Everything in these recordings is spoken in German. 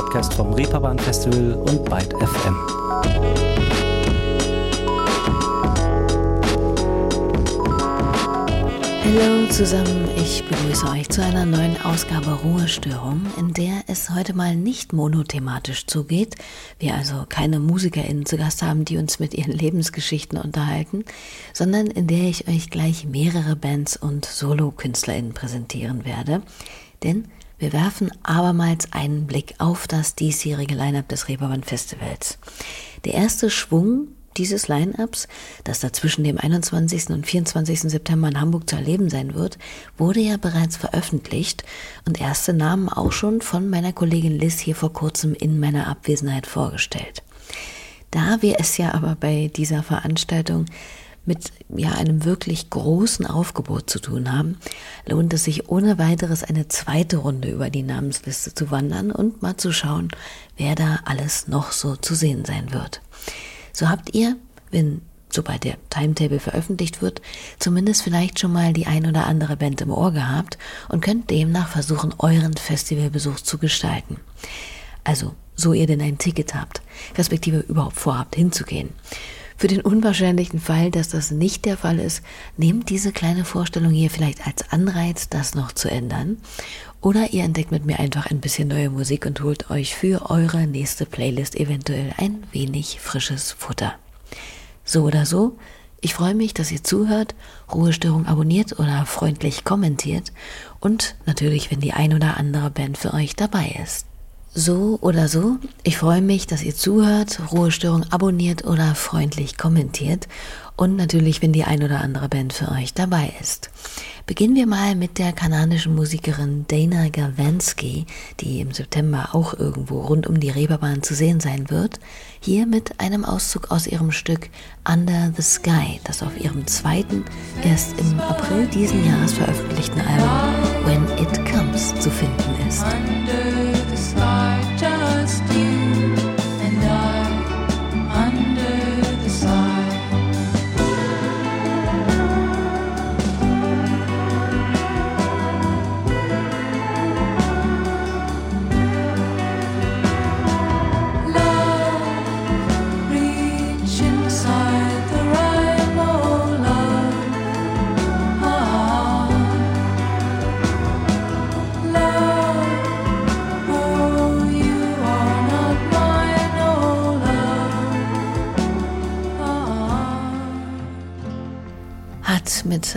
Podcast vom Reeperbahn Festival und Byte FM. Hallo zusammen, ich begrüße euch zu einer neuen Ausgabe Ruhestörung, in der es heute mal nicht monothematisch zugeht, wir also keine MusikerInnen zu Gast haben, die uns mit ihren Lebensgeschichten unterhalten, sondern in der ich euch gleich mehrere Bands und Solo-KünstlerInnen präsentieren werde. Denn wir werfen abermals einen Blick auf das diesjährige Line-Up des Reeperbahn Festivals. Der erste Schwung dieses Line-Ups, das da zwischen dem 21. und 24. September in Hamburg zu erleben sein wird, wurde ja bereits veröffentlicht und erste Namen auch schon von meiner Kollegin Liz hier vor kurzem in meiner Abwesenheit vorgestellt. Da wir es ja aber bei dieser Veranstaltung mit ja, einem wirklich großen Aufgebot zu tun haben, lohnt es sich ohne weiteres eine zweite Runde über die Namensliste zu wandern und mal zu schauen, wer da alles noch so zu sehen sein wird. So habt ihr, wenn sobald der Timetable veröffentlicht wird, zumindest vielleicht schon mal die ein oder andere Band im Ohr gehabt und könnt demnach versuchen, euren Festivalbesuch zu gestalten. Also, so ihr denn ein Ticket habt, respektive überhaupt vorhabt hinzugehen. Für den unwahrscheinlichen Fall, dass das nicht der Fall ist, nehmt diese kleine Vorstellung hier vielleicht als Anreiz, das noch zu ändern. Oder ihr entdeckt mit mir einfach ein bisschen neue Musik und holt euch für eure nächste Playlist eventuell ein wenig frisches Futter. So oder so, ich freue mich, dass ihr zuhört, Ruhestörung abonniert oder freundlich kommentiert und natürlich, wenn die ein oder andere Band für euch dabei ist. So oder so, ich freue mich, dass ihr zuhört, Ruhestörung abonniert oder freundlich kommentiert und natürlich, wenn die ein oder andere Band für euch dabei ist. Beginnen wir mal mit der kanadischen Musikerin Dana Gavansky, die im September auch irgendwo rund um die Reeperbahn zu sehen sein wird. Hier mit einem Auszug aus ihrem Stück Under the Sky, das auf ihrem zweiten, erst im April diesen Jahres veröffentlichten Album When It Comes zu finden ist.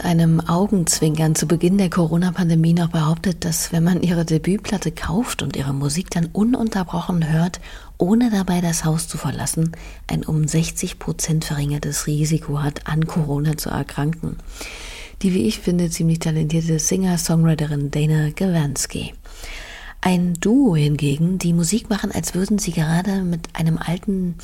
Mit einem Augenzwinkern zu Beginn der Corona-Pandemie noch behauptet, dass wenn man ihre Debütplatte kauft und ihre Musik dann ununterbrochen hört, ohne dabei das Haus zu verlassen, ein um 60 Prozent verringertes Risiko hat, an Corona zu erkranken. Die, wie ich finde, ziemlich talentierte Singer-Songwriterin Dana Gavansky. Ein Duo hingegen, die Musik machen, als würden sie gerade mit einem alten,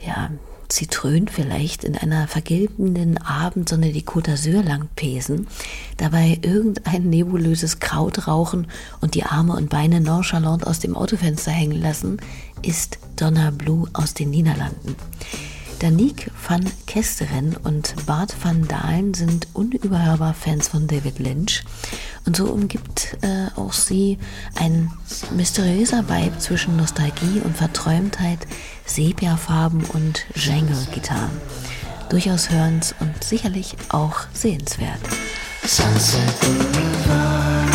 ja, Zitrön vielleicht in einer vergilbenden Abendsonne die Côte d'Azur lang pesen, dabei irgendein nebulöses Kraut rauchen und die Arme und Beine nonchalant aus dem Autofenster hängen lassen, ist Donna Blue aus den Niederlanden. Danique van Kesteren und Bart van Dalen sind unüberhörbar Fans von David Lynch. Und so umgibt äh, auch sie ein mysteriöser Vibe zwischen Nostalgie und Verträumtheit, Sepiafarben und Jangle-Gitarren. Durchaus hörens und sicherlich auch sehenswert. Sunset Boulevard.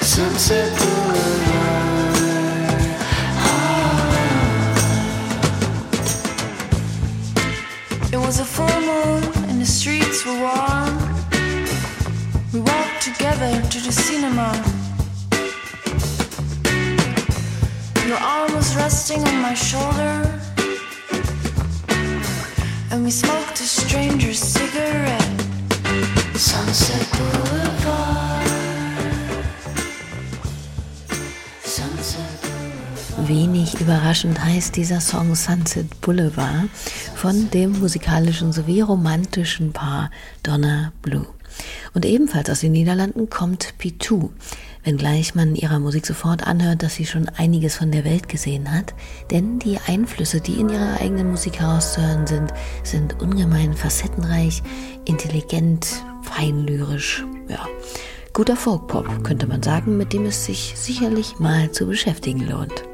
Sunset Boulevard. was a full moon and the streets were warm. We walked together to the cinema. Your arm was resting on my shoulder. And we smoked a stranger's cigarette. Sunset Boulevard. Wenig überraschend heißt dieser Song Sunset Boulevard von dem musikalischen sowie romantischen Paar Donna Blue. Und ebenfalls aus den Niederlanden kommt P2, wenngleich man ihrer Musik sofort anhört, dass sie schon einiges von der Welt gesehen hat, denn die Einflüsse, die in ihrer eigenen Musik herauszuhören sind, sind ungemein facettenreich, intelligent, feinlyrisch, ja, Guter Folkpop, könnte man sagen, mit dem es sich sicherlich mal zu beschäftigen lohnt.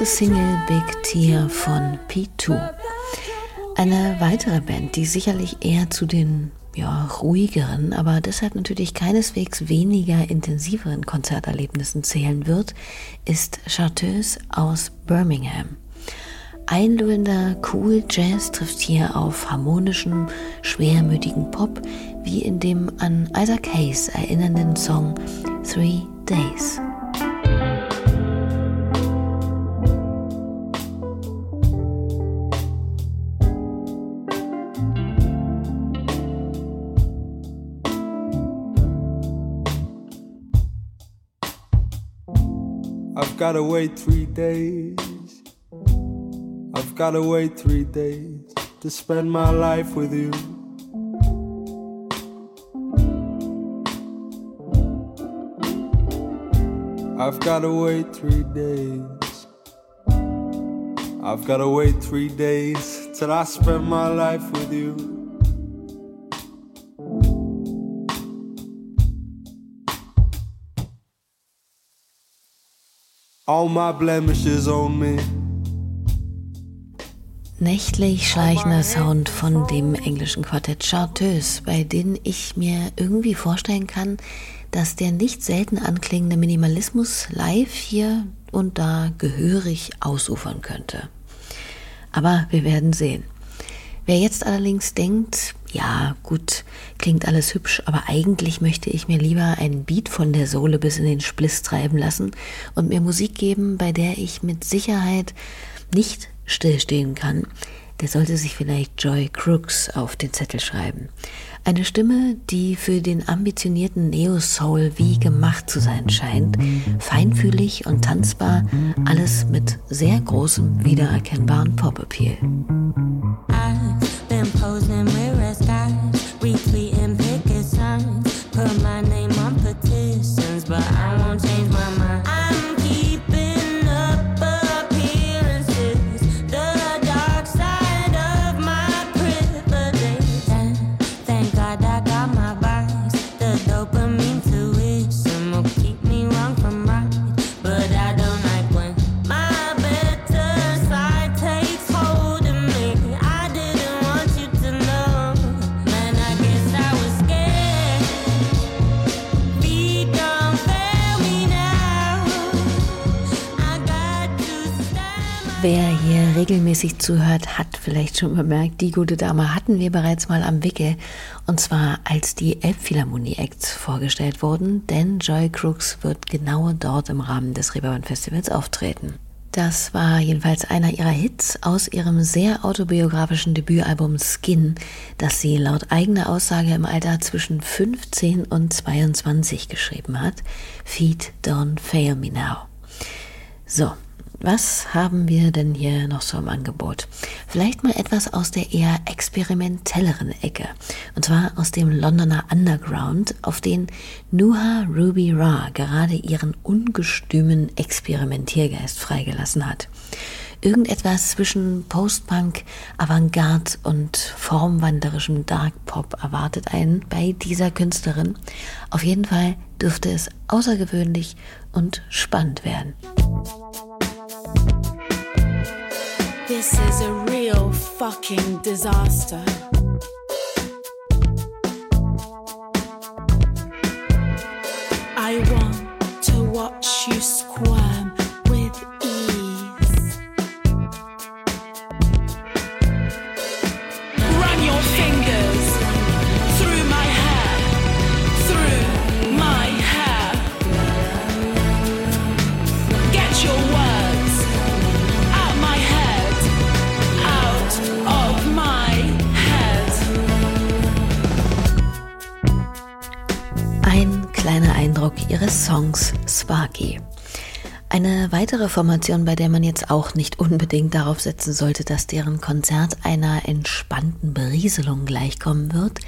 Neueste Single Big Tear von P2. Eine weitere Band, die sicherlich eher zu den ja, ruhigeren, aber deshalb natürlich keineswegs weniger intensiveren Konzerterlebnissen zählen wird, ist Charteuse aus Birmingham. Einlullender Cool Jazz trifft hier auf harmonischen, schwermütigen Pop, wie in dem an Isaac Hayes erinnernden Song Three Days. Gotta wait three days. I've gotta wait three days to spend my life with you. I've gotta wait three days. I've gotta wait three days till I spend my life with you. All my blemishes on me. Nächtlich schleichender Sound von dem englischen Quartett Charteuse, bei denen ich mir irgendwie vorstellen kann, dass der nicht selten anklingende Minimalismus live hier und da gehörig ausufern könnte. Aber wir werden sehen. Wer jetzt allerdings denkt, ja gut, klingt alles hübsch, aber eigentlich möchte ich mir lieber einen Beat von der Sohle bis in den Spliss treiben lassen und mir Musik geben, bei der ich mit Sicherheit nicht stillstehen kann, der sollte sich vielleicht Joy Crooks auf den Zettel schreiben. Eine Stimme, die für den ambitionierten Neo-Soul wie gemacht zu sein scheint, feinfühlig und tanzbar, alles mit sehr großem wiedererkennbaren Pop-Appeal. Wer hier regelmäßig zuhört, hat vielleicht schon bemerkt, die gute Dame hatten wir bereits mal am Wickel. Und zwar als die Elbphilharmonie Acts vorgestellt wurden, denn Joy Crooks wird genau dort im Rahmen des Reeperbahn Festivals auftreten. Das war jedenfalls einer ihrer Hits aus ihrem sehr autobiografischen Debütalbum Skin, das sie laut eigener Aussage im Alter zwischen 15 und 22 geschrieben hat. Feet Don't Fail Me Now. So, was haben wir denn hier noch so im Angebot? Vielleicht mal etwas aus der eher experimentelleren Ecke. Und zwar aus dem Londoner Underground, auf den Nuha Ruby Ra gerade ihren ungestümen Experimentiergeist freigelassen hat. Irgendetwas zwischen Post-Punk, Avantgarde und formwanderischem Dark Pop erwartet einen bei dieser Künstlerin. Auf jeden Fall dürfte es außergewöhnlich und spannend werden. This is a real fucking disaster. I want to watch you squirm Ausdruck ihres Songs Sparky. Eine weitere Formation, bei der man jetzt auch nicht unbedingt darauf setzen sollte, dass deren Konzert einer entspannten Berieselung gleichkommen wird,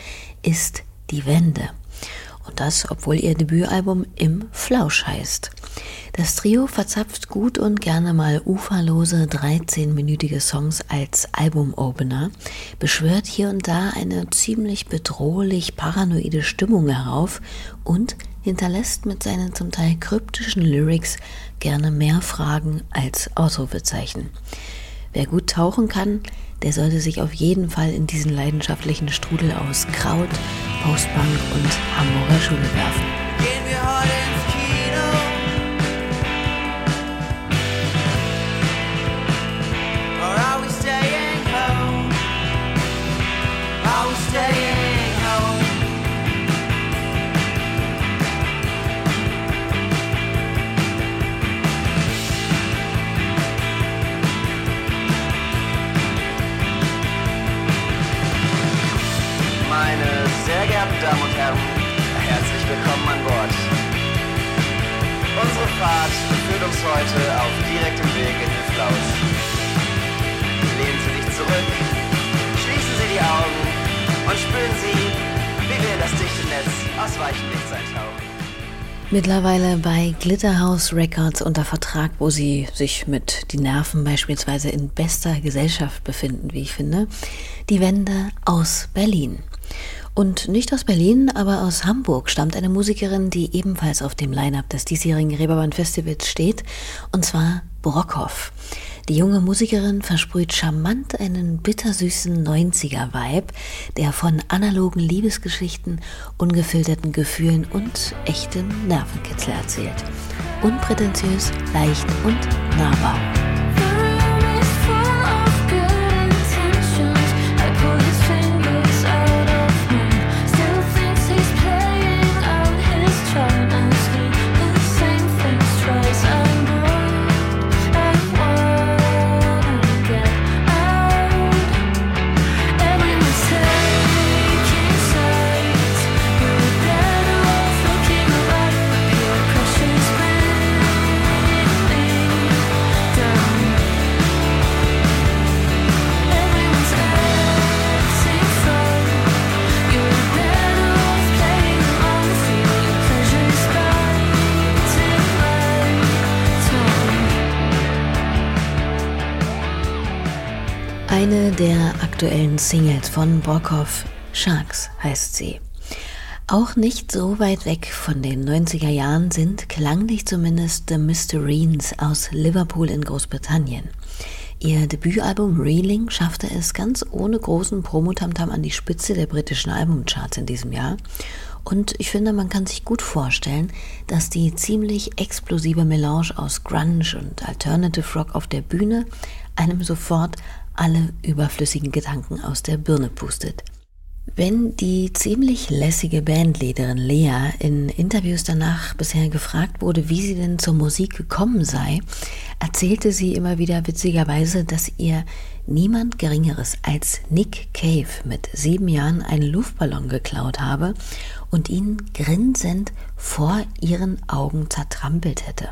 ist die Wende. Und das, obwohl ihr Debütalbum Im Flausch heißt. Das Trio verzapft gut und gerne mal uferlose 13-minütige Songs als Albumopener, beschwört hier und da eine ziemlich bedrohlich paranoide Stimmung herauf und hinterlässt mit seinen zum Teil kryptischen Lyrics gerne mehr Fragen als Ausrufezeichen. Wer gut tauchen kann, der sollte sich auf jeden Fall in diesen leidenschaftlichen Strudel aus Kraut, Postbank und Hamburger Schule werfen. Mittlerweile bei Glitterhouse Records unter Vertrag, wo sie sich mit die Nerven beispielsweise in bester Gesellschaft befinden, wie ich finde. Die Wende aus Berlin. Und nicht aus Berlin, aber aus Hamburg stammt eine Musikerin, die ebenfalls auf dem Line-Up des diesjährigen Reeperbahn Festivals steht, und zwar Brockhoff. Die junge Musikerin versprüht charmant einen bittersüßen 90er-Vibe, der von analogen Liebesgeschichten, ungefilterten Gefühlen und echtem Nervenkitzel erzählt. Unprätentiös, leicht und nahbar. Der aktuellen Singles von Brockhoff, Sharks heißt sie. Auch nicht so weit weg von den 90er Jahren sind klanglich zumindest The Mystereens aus Liverpool in Großbritannien. Ihr Debütalbum Reeling schaffte es ganz ohne großen Promotamtam an die Spitze der britischen Albumcharts in diesem Jahr. Und ich finde, man kann sich gut vorstellen, dass die ziemlich explosive Melange aus Grunge und Alternative Rock auf der Bühne einem sofort alle überflüssigen Gedanken aus der Birne pustet. Wenn die ziemlich lässige Bandleaderin Lea in Interviews danach bisher gefragt wurde, wie sie denn zur Musik gekommen sei, erzählte sie immer wieder witzigerweise, dass ihr niemand Geringeres als Nick Cave mit sieben Jahren einen Luftballon geklaut habe und ihn grinsend vor ihren Augen zertrampelt hätte.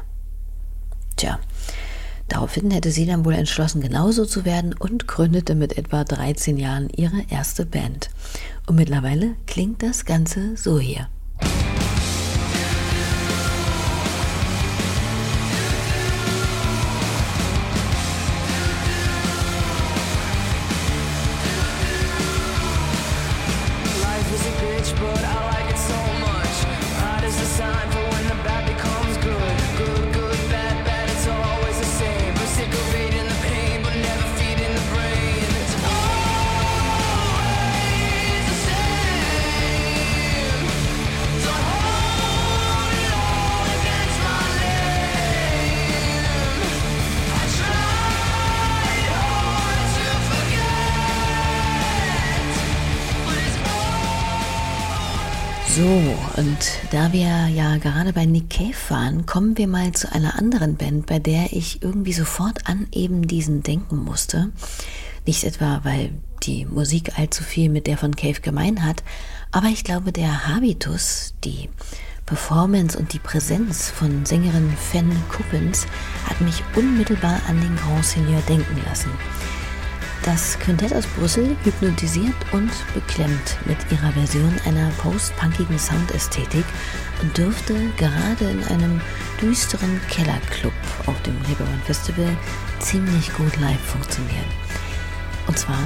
Tja, Daraufhin hätte sie dann wohl entschlossen, genauso zu werden und gründete mit etwa 13 Jahren ihre erste Band. Und mittlerweile klingt das Ganze so hier. So, und da wir ja gerade bei Nick Cave waren, kommen wir mal zu einer anderen Band, bei der ich irgendwie sofort an eben diesen denken musste. Nicht etwa, weil die Musik allzu viel mit der von Cave gemein hat, aber ich glaube, der Habitus, die Performance und die Präsenz von Sängerin Fen Kuppens hat mich unmittelbar an den Grand Seigneur denken lassen. Das Quintett aus Brüssel hypnotisiert und beklemmt mit ihrer Version einer post-punkigen Soundästhetik und dürfte gerade in einem düsteren Kellerclub auf dem Reeperbahn Festival ziemlich gut live funktionieren. Und zwar,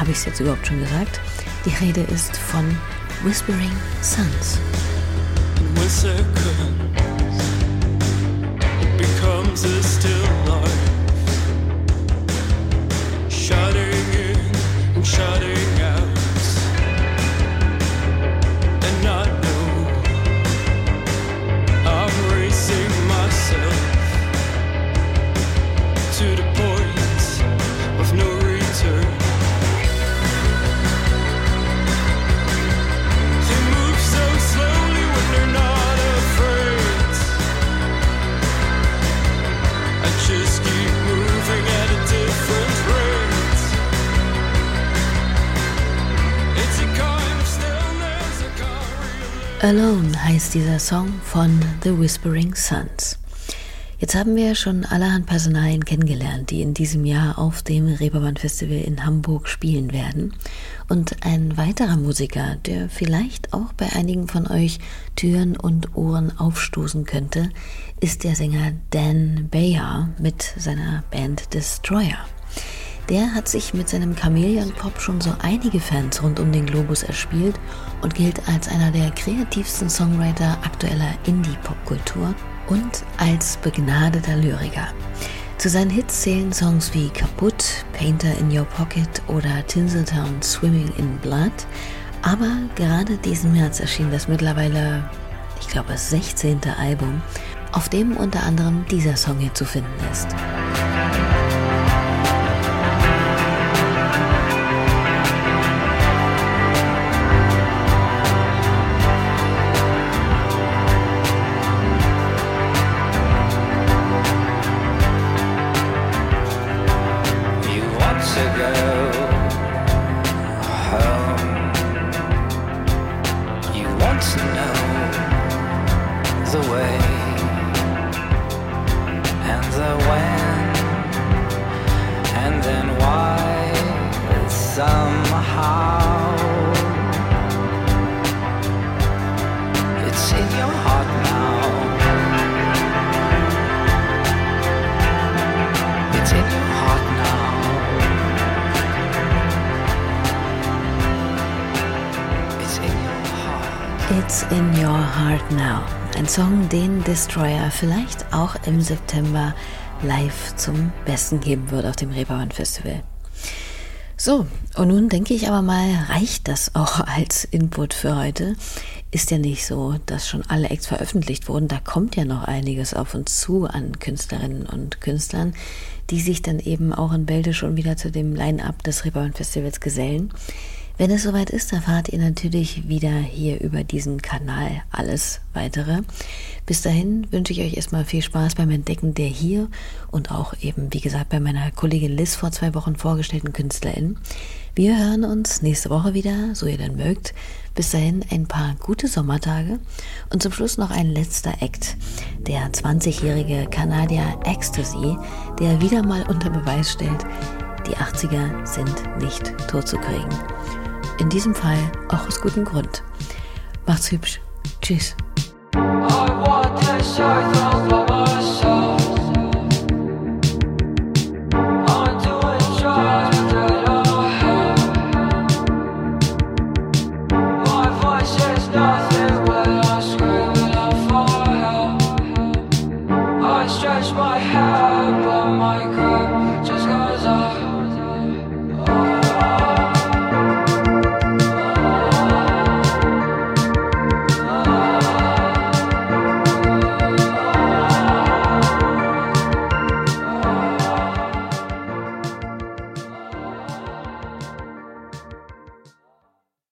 habe ich es jetzt überhaupt schon gesagt, die Rede ist von Whispering Suns. becomes a still shutting Alone heißt dieser Song von The Whispering Suns. Jetzt haben wir schon allerhand Personalien kennengelernt, die in diesem Jahr auf dem Reeperbahn Festival in Hamburg spielen werden. Und ein weiterer Musiker, der vielleicht auch bei einigen von euch Türen und Ohren aufstoßen könnte, ist der Sänger Dan Bayer mit seiner Band Destroyer. Der hat sich mit seinem Chameleon Pop schon so einige Fans rund um den Globus erspielt und gilt als einer der kreativsten Songwriter aktueller Indie-Popkultur und als begnadeter Lyriker. Zu seinen Hits zählen Songs wie Kaputt, Painter in Your Pocket oder Tinseltown Swimming in Blood. Aber gerade diesen März erschien das mittlerweile, ich glaube, das 16. Album, auf dem unter anderem dieser Song hier zu finden ist. Your Heart Now. Ein Song, den Destroyer vielleicht auch im September live zum Besten geben wird auf dem Reeperbahn Festival. So, und nun denke ich aber mal, reicht das auch als Input für heute? Ist ja nicht so, dass schon alle Acts veröffentlicht wurden. Da kommt ja noch einiges auf uns zu an Künstlerinnen und Künstlern, die sich dann eben auch in Bälde schon wieder zu dem Line-Up des Reeperbahn Festivals gesellen. Wenn es soweit ist, erfahrt ihr natürlich wieder hier über diesen Kanal alles weitere. Bis dahin wünsche ich euch erstmal viel Spaß beim Entdecken der hier und auch eben, wie gesagt, bei meiner Kollegin Liz vor zwei Wochen vorgestellten KünstlerInnen. Wir hören uns nächste Woche wieder, so ihr dann mögt. Bis dahin ein paar gute Sommertage und zum Schluss noch ein letzter Act. Der 20-jährige Kanadier Ecstasy, der wieder mal unter Beweis stellt, die 80er sind nicht totzukriegen. In diesem Fall auch aus gutem Grund. Macht's hübsch. Tschüss.